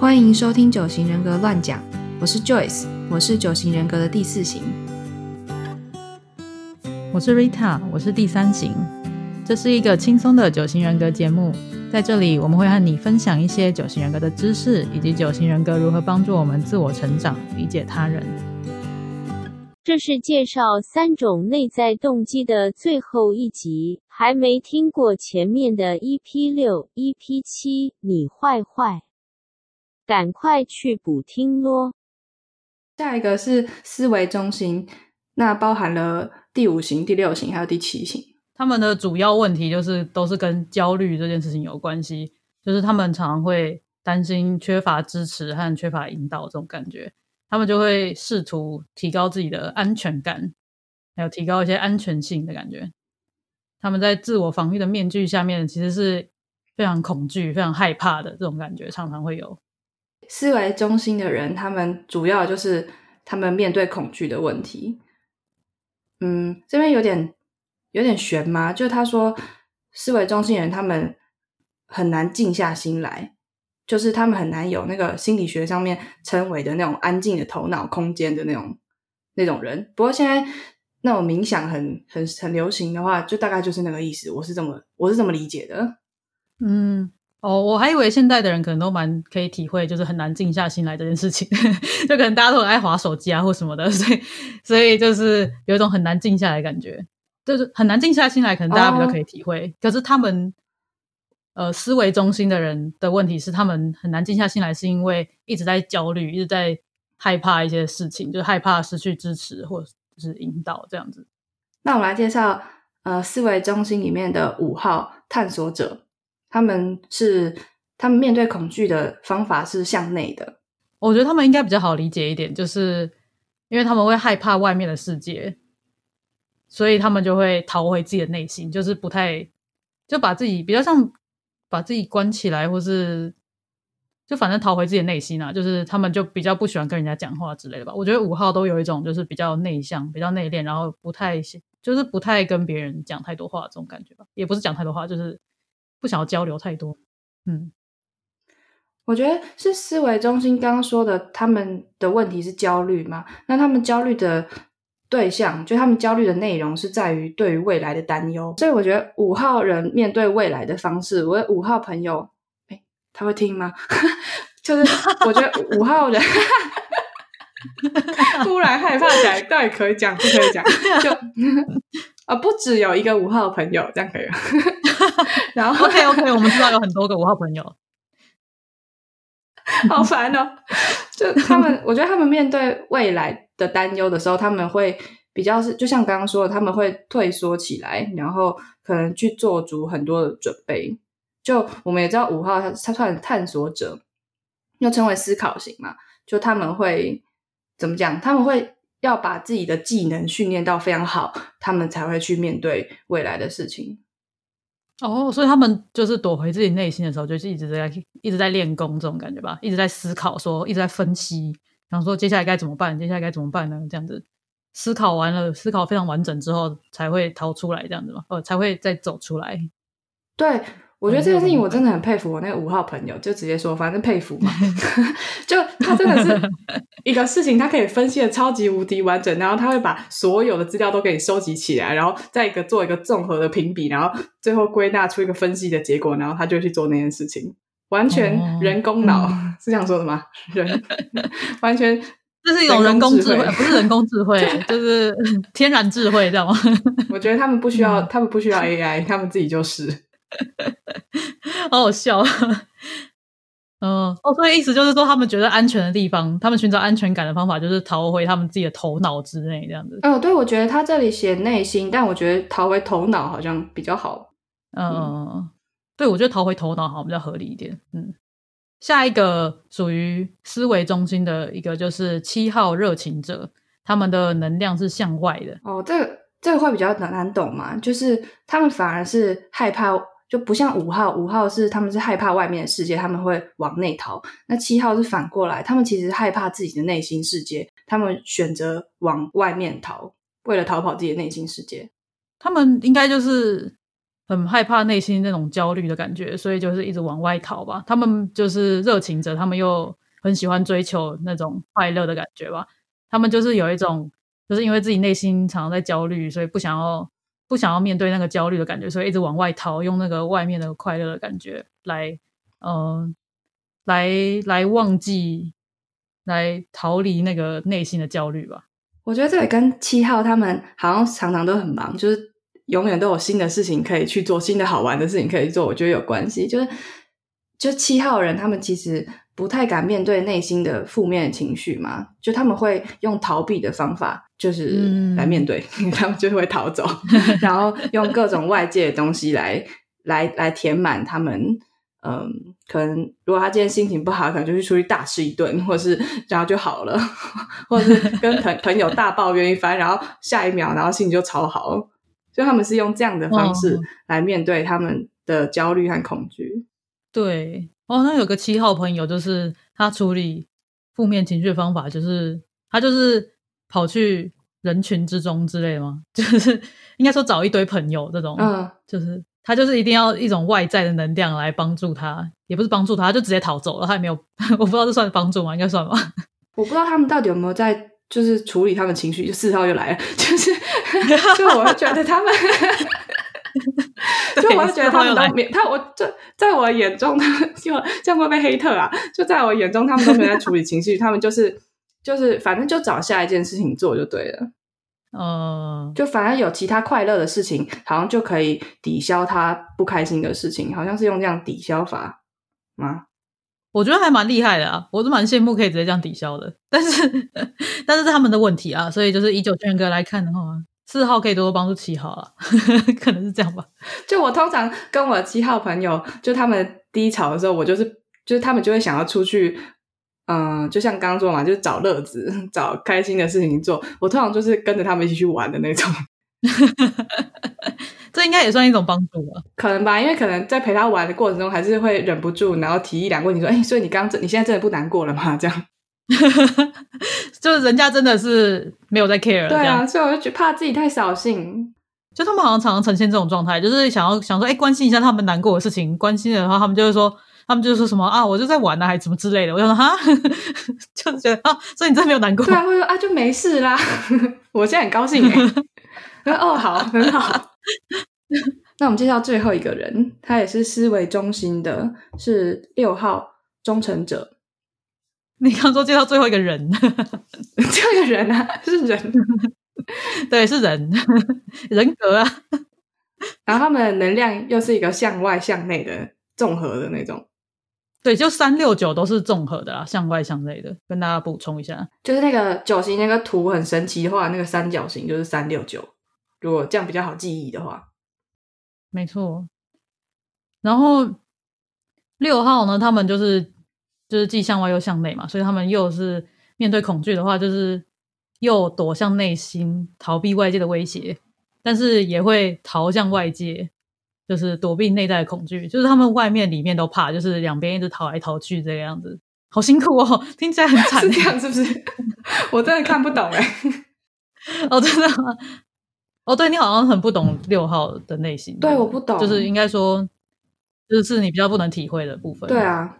欢迎收听九型人格乱讲，我是 Joyce，我是九型人格的第四型。我是 Rita，我是第三型。这是一个轻松的九型人格节目，在这里我们会和你分享一些九型人格的知识，以及九型人格如何帮助我们自我成长、理解他人。这是介绍三种内在动机的最后一集，还没听过前面的 EP 六、EP 七，你坏坏，赶快去补听咯！下一个是思维中心，那包含了第五型、第六型还有第七型。他们的主要问题就是都是跟焦虑这件事情有关系，就是他们常常会担心缺乏支持和缺乏引导这种感觉。他们就会试图提高自己的安全感，还有提高一些安全性的感觉。他们在自我防御的面具下面，其实是非常恐惧、非常害怕的这种感觉，常常会有。思维中心的人，他们主要就是他们面对恐惧的问题。嗯，这边有点有点悬吗？就他说，思维中心人他们很难静下心来。就是他们很难有那个心理学上面称为的那种安静的头脑空间的那种那种人。不过现在那种冥想很很很流行的话，就大概就是那个意思。我是这么我是这么理解的。嗯，哦，我还以为现代的人可能都蛮可以体会，就是很难静下心来这件事情。就可能大家都很爱划手机啊或什么的，所以所以就是有一种很难静下来感觉，就是很难静下心来，可能大家比较可以体会。可是他们。呃，思维中心的人的问题是，他们很难静下心来，是因为一直在焦虑，一直在害怕一些事情，就害怕失去支持或者是引导这样子。那我们来介绍，呃，思维中心里面的五号探索者，他们是他们面对恐惧的方法是向内的。我觉得他们应该比较好理解一点，就是因为他们会害怕外面的世界，所以他们就会逃回自己的内心，就是不太就把自己比较像。把自己关起来，或是就反正逃回自己的内心啊，就是他们就比较不喜欢跟人家讲话之类的吧。我觉得五号都有一种就是比较内向、比较内敛，然后不太就是不太跟别人讲太多话这种感觉吧。也不是讲太多话，就是不想要交流太多。嗯，我觉得是思维中心刚刚说的，他们的问题是焦虑嘛？那他们焦虑的。对象就他们焦虑的内容是在于对于未来的担忧，所以我觉得五号人面对未来的方式，我五号朋友，哎，他会听吗？就是我觉得五号人 突然害怕起来，到底可以讲不可以讲？就啊，不只有一个五号朋友，这样可以吗？然后 OK OK，我们知道有很多个五号朋友，好烦哦！就他们，我觉得他们面对未来。的担忧的时候，他们会比较是，就像刚刚说的，他们会退缩起来，然后可能去做足很多的准备。就我们也知道五号他他算探索者，又称为思考型嘛，就他们会怎么讲？他们会要把自己的技能训练到非常好，他们才会去面对未来的事情。哦，所以他们就是躲回自己内心的时候，就是一直在一直在练功这种感觉吧，一直在思考，说一直在分析。想说接下来该怎么办？接下来该怎么办呢？这样子思考完了，思考非常完整之后，才会逃出来这样子嘛？呃，才会再走出来。对，我觉得这件事情我真的很佩服我那个五号朋友，就直接说，反正佩服嘛。就他真的是 一个事情，他可以分析的超级无敌完整，然后他会把所有的资料都给你收集起来，然后再一个做一个综合的评比，然后最后归纳出一个分析的结果，然后他就去做那件事情。完全人工脑是这样说的吗？人 完全这是一种人工智慧，不是人工智慧，就是天然智慧，知道吗？我觉得他们不需要，他们不需要 AI，他们自己就是，好好笑。嗯，哦，所以意思就是说，他们觉得安全的地方，他们寻找安全感的方法，就是逃回他们自己的头脑之内，这样子。哦，对，我觉得他这里写内心，但我觉得逃回头脑好像比较好。嗯。对，我觉得逃回头脑好像比较合理一点。嗯，下一个属于思维中心的一个就是七号热情者，他们的能量是向外的。哦，这个这个会比较难难懂嘛？就是他们反而是害怕，就不像五号，五号是他们是害怕外面的世界，他们会往内逃。那七号是反过来，他们其实害怕自己的内心世界，他们选择往外面逃，为了逃跑自己的内心世界。他们应该就是。很害怕内心那种焦虑的感觉，所以就是一直往外逃吧。他们就是热情者，他们又很喜欢追求那种快乐的感觉吧。他们就是有一种，就是因为自己内心常常在焦虑，所以不想要不想要面对那个焦虑的感觉，所以一直往外逃，用那个外面的快乐的感觉来，嗯，来来忘记，来逃离那个内心的焦虑吧。我觉得这也跟七号他们好像常常都很忙，就是永远都有新的事情可以去做，新的好玩的事情可以做。我觉得有关系，就是就七号人他们其实不太敢面对内心的负面情绪嘛，就他们会用逃避的方法，就是来面对，他们就会逃走，然后用各种外界的东西来来来填满他们。嗯，可能如果他今天心情不好，可能就去出去大吃一顿，或者是然后就好了，或者是跟朋朋友大抱怨一番，然后下一秒然后心情就超好。就他们是用这样的方式来面对他们的焦虑和恐惧。对，哦，那有个七号朋友，就是他处理负面情绪的方法，就是他就是跑去人群之中之类的吗？就是应该说找一堆朋友这种，嗯，就是。他就是一定要一种外在的能量来帮助他，也不是帮助他，就直接逃走了。他也没有，我不知道这算帮助吗？应该算吧。我不知道他们到底有没有在，就是处理他们情绪。就四号又来了，就是，就我觉得他们，就我会觉得他们都没他，我就在我眼中，他们就这样会被黑特啊。就在我眼中，他们都没在处理情绪，他们就是就是反正就找下一件事情做就对了。嗯，就反而有其他快乐的事情，好像就可以抵消他不开心的事情，好像是用这样抵消法吗？我觉得还蛮厉害的啊，我都蛮羡慕可以直接这样抵消的。但是，但是是他们的问题啊，所以就是以九圈哥来看的话，四号可以多多帮助七号啊，可能是这样吧。就我通常跟我七号朋友，就他们低潮的时候，我就是就是他们就会想要出去。嗯，就像刚刚说嘛，就是找乐子，找开心的事情做。我通常就是跟着他们一起去玩的那种，这应该也算一种帮助吧？可能吧，因为可能在陪他玩的过程中，还是会忍不住，然后提一两个问题，说：“哎，所以你刚刚你现在真的不难过了吗？”这样，就是人家真的是没有在 care。对啊，所以我就觉怕自己太扫兴。就他们好像常常呈现这种状态，就是想要想说：“哎，关心一下他们难过的事情。”关心的话，他们就会说。他们就说什么啊，我就在玩呢，还是什么之类的。我就说哈，就是觉得啊，所以你真的没有难过？对啊，会说啊，就没事啦。我现在很高兴哎。哦，好，很好。那我们介绍最后一个人，他也是思维中心的，是六号忠诚者。你刚说介绍最后一个人，最后一个人啊，是人，对，是人，人格啊。然后他们的能量又是一个向外向内的综合的那种。对，就三六九都是综合的啦，向外向内的。跟大家补充一下，就是那个九型那个图很神奇的话，那个三角形就是三六九。如果这样比较好记忆的话，没错。然后六号呢，他们就是就是既向外又向内嘛，所以他们又是面对恐惧的话，就是又躲向内心，逃避外界的威胁，但是也会逃向外界。就是躲避内在的恐惧，就是他们外面里面都怕，就是两边一直逃来逃去这个样子，好辛苦哦，听起来很惨，是这样是不是？我真的看不懂哎。哦，真的吗？哦，对你好像很不懂六号的内心，对，我不懂，就是应该说，就是你比较不能体会的部分。对啊，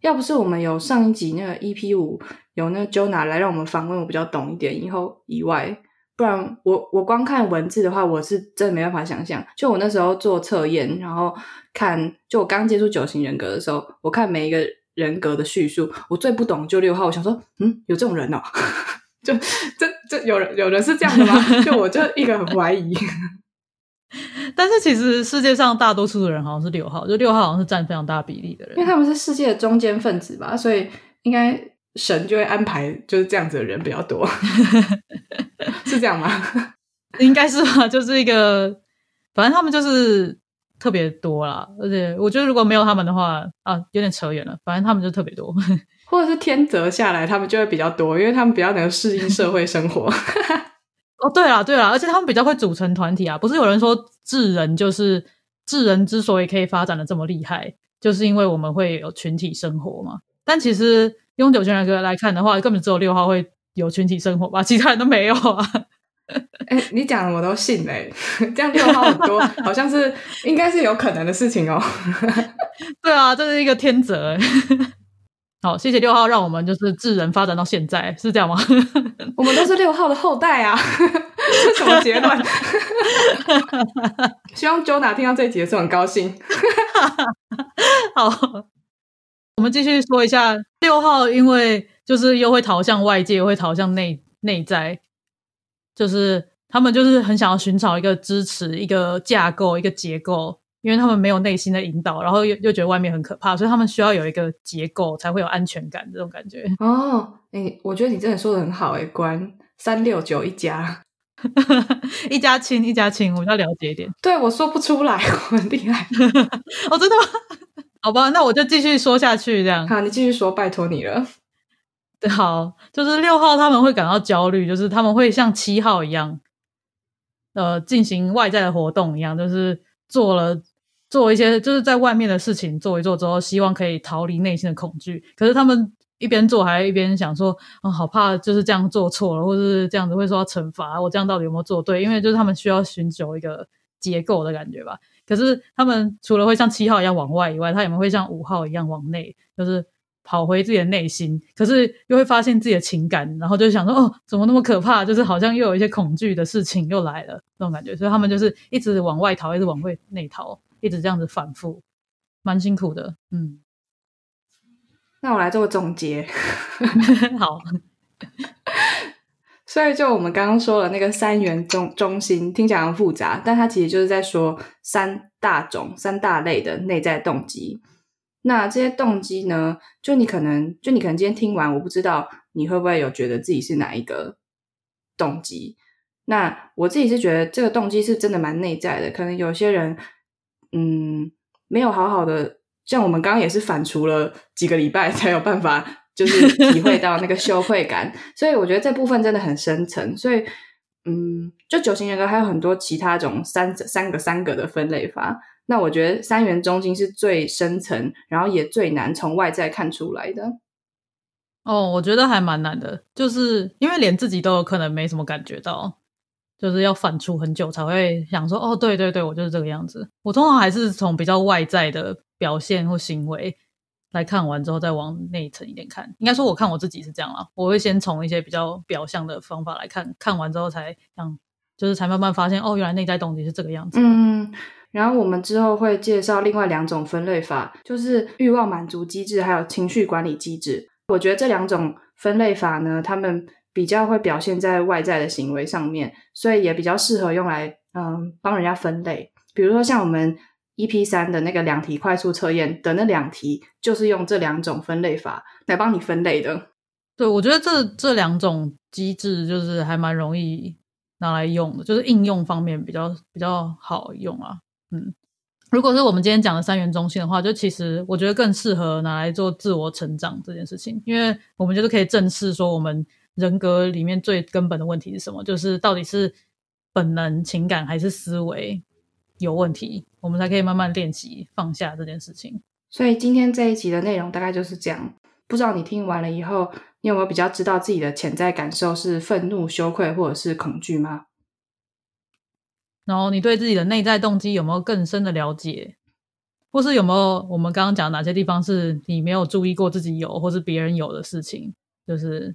要不是我们有上一集那个 EP 五有那个 Jona 来让我们访问，我比较懂一点，以后以外。不然我我光看文字的话，我是真的没办法想象。就我那时候做测验，然后看，就我刚接触九型人格的时候，我看每一个人格的叙述，我最不懂就六号。我想说，嗯，有这种人哦？就 这这有人有人是这样的吗？就我就一个很怀疑。但是其实世界上大多数的人好像是六号，就六号好像是占非常大比例的人，因为他们是世界的中间分子吧，所以应该。神就会安排就是这样子的人比较多，是这样吗？应该是吧，就是一个，反正他们就是特别多啦。而且我觉得如果没有他们的话，啊，有点扯远了。反正他们就特别多，或者是天择下来，他们就会比较多，因为他们比较能适应社会生活。哦，对了，对了，而且他们比较会组成团体啊。不是有人说智人就是智人之所以可以发展的这么厉害，就是因为我们会有群体生活嘛。但其实。用九圈人格来看的话，根本只有六号会有群体生活吧，其他人都没有啊。哎、你讲的我都信嘞、这样六号很多，好像是应该是有可能的事情哦。对啊，这是一个天责。好，谢谢六号，让我们就是智人发展到现在，是这样吗？我们都是六号的后代啊，这什么结论？希望 Jona 听到这一集的时候很高兴。好，我们继续说一下六号，因为就是又会逃向外界，又会逃向内内在，就是他们就是很想要寻找一个支持、一个架构、一个结构，因为他们没有内心的引导，然后又又觉得外面很可怕，所以他们需要有一个结构才会有安全感这种感觉。哦，哎、我觉得你真的说的很好哎、果然三六九一家。一家亲，一家亲，我们要了解一点。对我说不出来，我很厉害。哦，真的吗？好吧，那我就继续说下去，这样。好，你继续说，拜托你了。对，好，就是六号他们会感到焦虑，就是他们会像七号一样，呃，进行外在的活动一样，就是做了做一些就是在外面的事情做一做之后，希望可以逃离内心的恐惧。可是他们一边做还一边想说，哦，好怕就是这样做错了，或者是这样子会受到惩罚，我这样到底有没有做对？因为就是他们需要寻求一个结构的感觉吧。可是他们除了会像七号一样往外以外，他也会像五号一样往内，就是跑回自己的内心。可是又会发现自己的情感，然后就想说，哦，怎么那么可怕？就是好像又有一些恐惧的事情又来了那种感觉。所以他们就是一直往外逃，一直往外内逃，一直这样子反复，蛮辛苦的。嗯，那我来做个总结。好，所以，就我们刚刚说了那个三元中中心，听起来很复杂，但它其实就是在说三大种、三大类的内在动机。那这些动机呢，就你可能，就你可能今天听完，我不知道你会不会有觉得自己是哪一个动机。那我自己是觉得这个动机是真的蛮内在的，可能有些人，嗯，没有好好的，像我们刚刚也是反刍了几个礼拜才有办法，就是体会到那个羞愧感，所以我觉得这部分真的很深层。所以，嗯，就九型人格还有很多其他种三三个三个的分类法。那我觉得三元中心是最深层，然后也最难从外在看出来的。哦，我觉得还蛮难的，就是因为连自己都有可能没什么感觉到，就是要反刍很久才会想说，哦，对对对，我就是这个样子。我通常还是从比较外在的表现或行为来看完之后，再往内层一点看。应该说，我看我自己是这样啦，我会先从一些比较表象的方法来看，看完之后才想，就是才慢慢发现，哦，原来内在动机是这个样子。嗯，然后我们之后会介绍另外两种分类法，就是欲望满足机制还有情绪管理机制。我觉得这两种分类法呢，他们比较会表现在外在的行为上面，所以也比较适合用来嗯帮人家分类。比如说像我们 EP 三的那个两题快速测验的那两题，就是用这两种分类法来帮你分类的。对，我觉得这这两种机制就是还蛮容易拿来用的，就是应用方面比较比较好用啊。嗯，如果是我们今天讲的三元中心的话，就其实我觉得更适合拿来做自我成长这件事情，因为我们就是可以正视说我们人格里面最根本的问题是什么，就是到底是本能、情感还是思维有问题，我们才可以慢慢练习放下这件事情。所以今天这一集的内容大概就是这样。不知道你听完了以后，你有没有比较知道自己的潜在感受是愤怒、羞愧或者是恐惧吗？然后你对自己的内在动机有没有更深的了解，或是有没有我们刚刚讲哪些地方是你没有注意过自己有，或是别人有的事情，就是